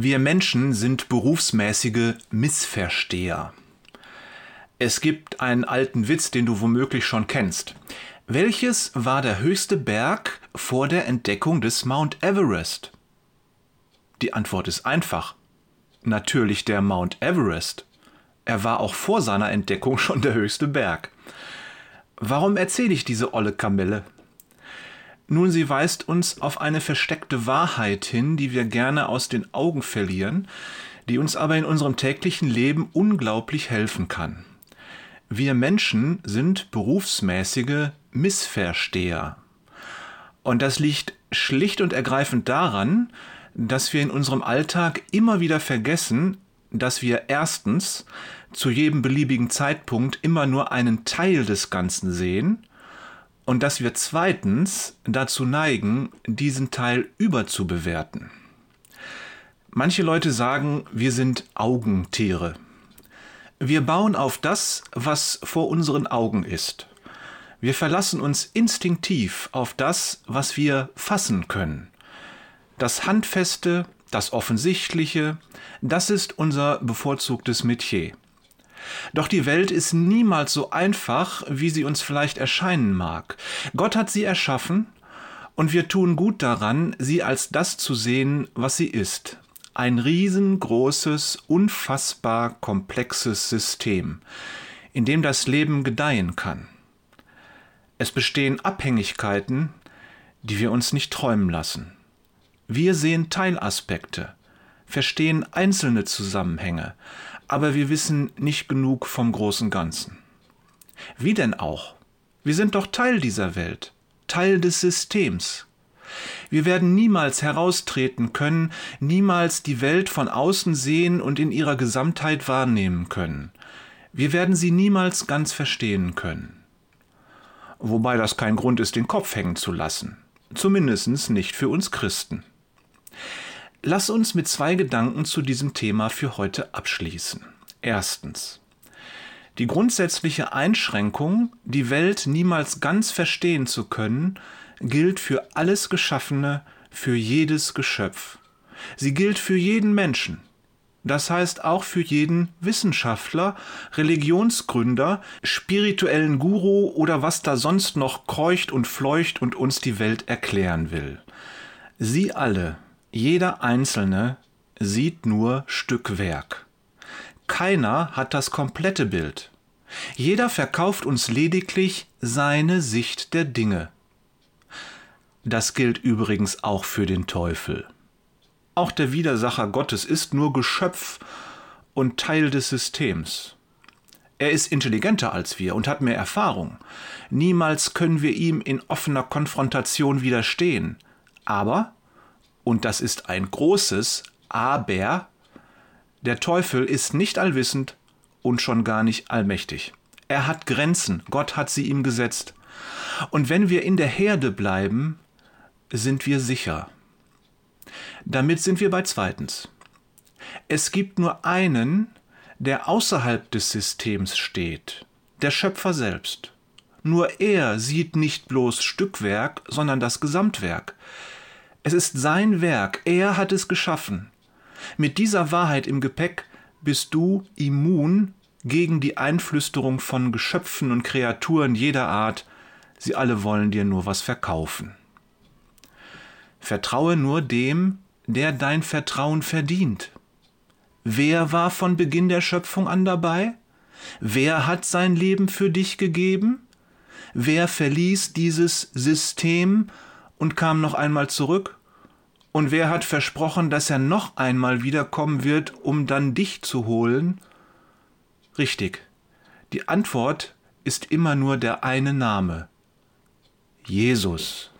Wir Menschen sind berufsmäßige Missversteher. Es gibt einen alten Witz, den du womöglich schon kennst. Welches war der höchste Berg vor der Entdeckung des Mount Everest? Die Antwort ist einfach. Natürlich der Mount Everest. Er war auch vor seiner Entdeckung schon der höchste Berg. Warum erzähle ich diese olle Kamelle? Nun, sie weist uns auf eine versteckte Wahrheit hin, die wir gerne aus den Augen verlieren, die uns aber in unserem täglichen Leben unglaublich helfen kann. Wir Menschen sind berufsmäßige Missversteher. Und das liegt schlicht und ergreifend daran, dass wir in unserem Alltag immer wieder vergessen, dass wir erstens zu jedem beliebigen Zeitpunkt immer nur einen Teil des Ganzen sehen und dass wir zweitens dazu neigen, diesen Teil überzubewerten. Manche Leute sagen, wir sind Augentiere. Wir bauen auf das, was vor unseren Augen ist. Wir verlassen uns instinktiv auf das, was wir fassen können. Das Handfeste, das Offensichtliche, das ist unser bevorzugtes Metier. Doch die Welt ist niemals so einfach, wie sie uns vielleicht erscheinen mag. Gott hat sie erschaffen, und wir tun gut daran, sie als das zu sehen, was sie ist. Ein riesengroßes, unfassbar komplexes System, in dem das Leben gedeihen kann. Es bestehen Abhängigkeiten, die wir uns nicht träumen lassen. Wir sehen Teilaspekte, verstehen einzelne Zusammenhänge, aber wir wissen nicht genug vom großen Ganzen. Wie denn auch? Wir sind doch Teil dieser Welt, Teil des Systems. Wir werden niemals heraustreten können, niemals die Welt von außen sehen und in ihrer Gesamtheit wahrnehmen können. Wir werden sie niemals ganz verstehen können. Wobei das kein Grund ist, den Kopf hängen zu lassen. Zumindest nicht für uns Christen. Lass uns mit zwei Gedanken zu diesem Thema für heute abschließen. Erstens. Die grundsätzliche Einschränkung, die Welt niemals ganz verstehen zu können, gilt für alles Geschaffene, für jedes Geschöpf. Sie gilt für jeden Menschen. Das heißt auch für jeden Wissenschaftler, Religionsgründer, spirituellen Guru oder was da sonst noch kreucht und fleucht und uns die Welt erklären will. Sie alle jeder Einzelne sieht nur Stückwerk. Keiner hat das komplette Bild. Jeder verkauft uns lediglich seine Sicht der Dinge. Das gilt übrigens auch für den Teufel. Auch der Widersacher Gottes ist nur Geschöpf und Teil des Systems. Er ist intelligenter als wir und hat mehr Erfahrung. Niemals können wir ihm in offener Konfrontation widerstehen. Aber und das ist ein großes Aber, der Teufel ist nicht allwissend und schon gar nicht allmächtig. Er hat Grenzen, Gott hat sie ihm gesetzt. Und wenn wir in der Herde bleiben, sind wir sicher. Damit sind wir bei zweitens. Es gibt nur einen, der außerhalb des Systems steht, der Schöpfer selbst. Nur er sieht nicht bloß Stückwerk, sondern das Gesamtwerk. Es ist sein Werk, er hat es geschaffen. Mit dieser Wahrheit im Gepäck bist du immun gegen die Einflüsterung von Geschöpfen und Kreaturen jeder Art, sie alle wollen dir nur was verkaufen. Vertraue nur dem, der dein Vertrauen verdient. Wer war von Beginn der Schöpfung an dabei? Wer hat sein Leben für dich gegeben? Wer verließ dieses System und kam noch einmal zurück? Und wer hat versprochen, dass er noch einmal wiederkommen wird, um dann dich zu holen? Richtig. Die Antwort ist immer nur der eine Name. Jesus.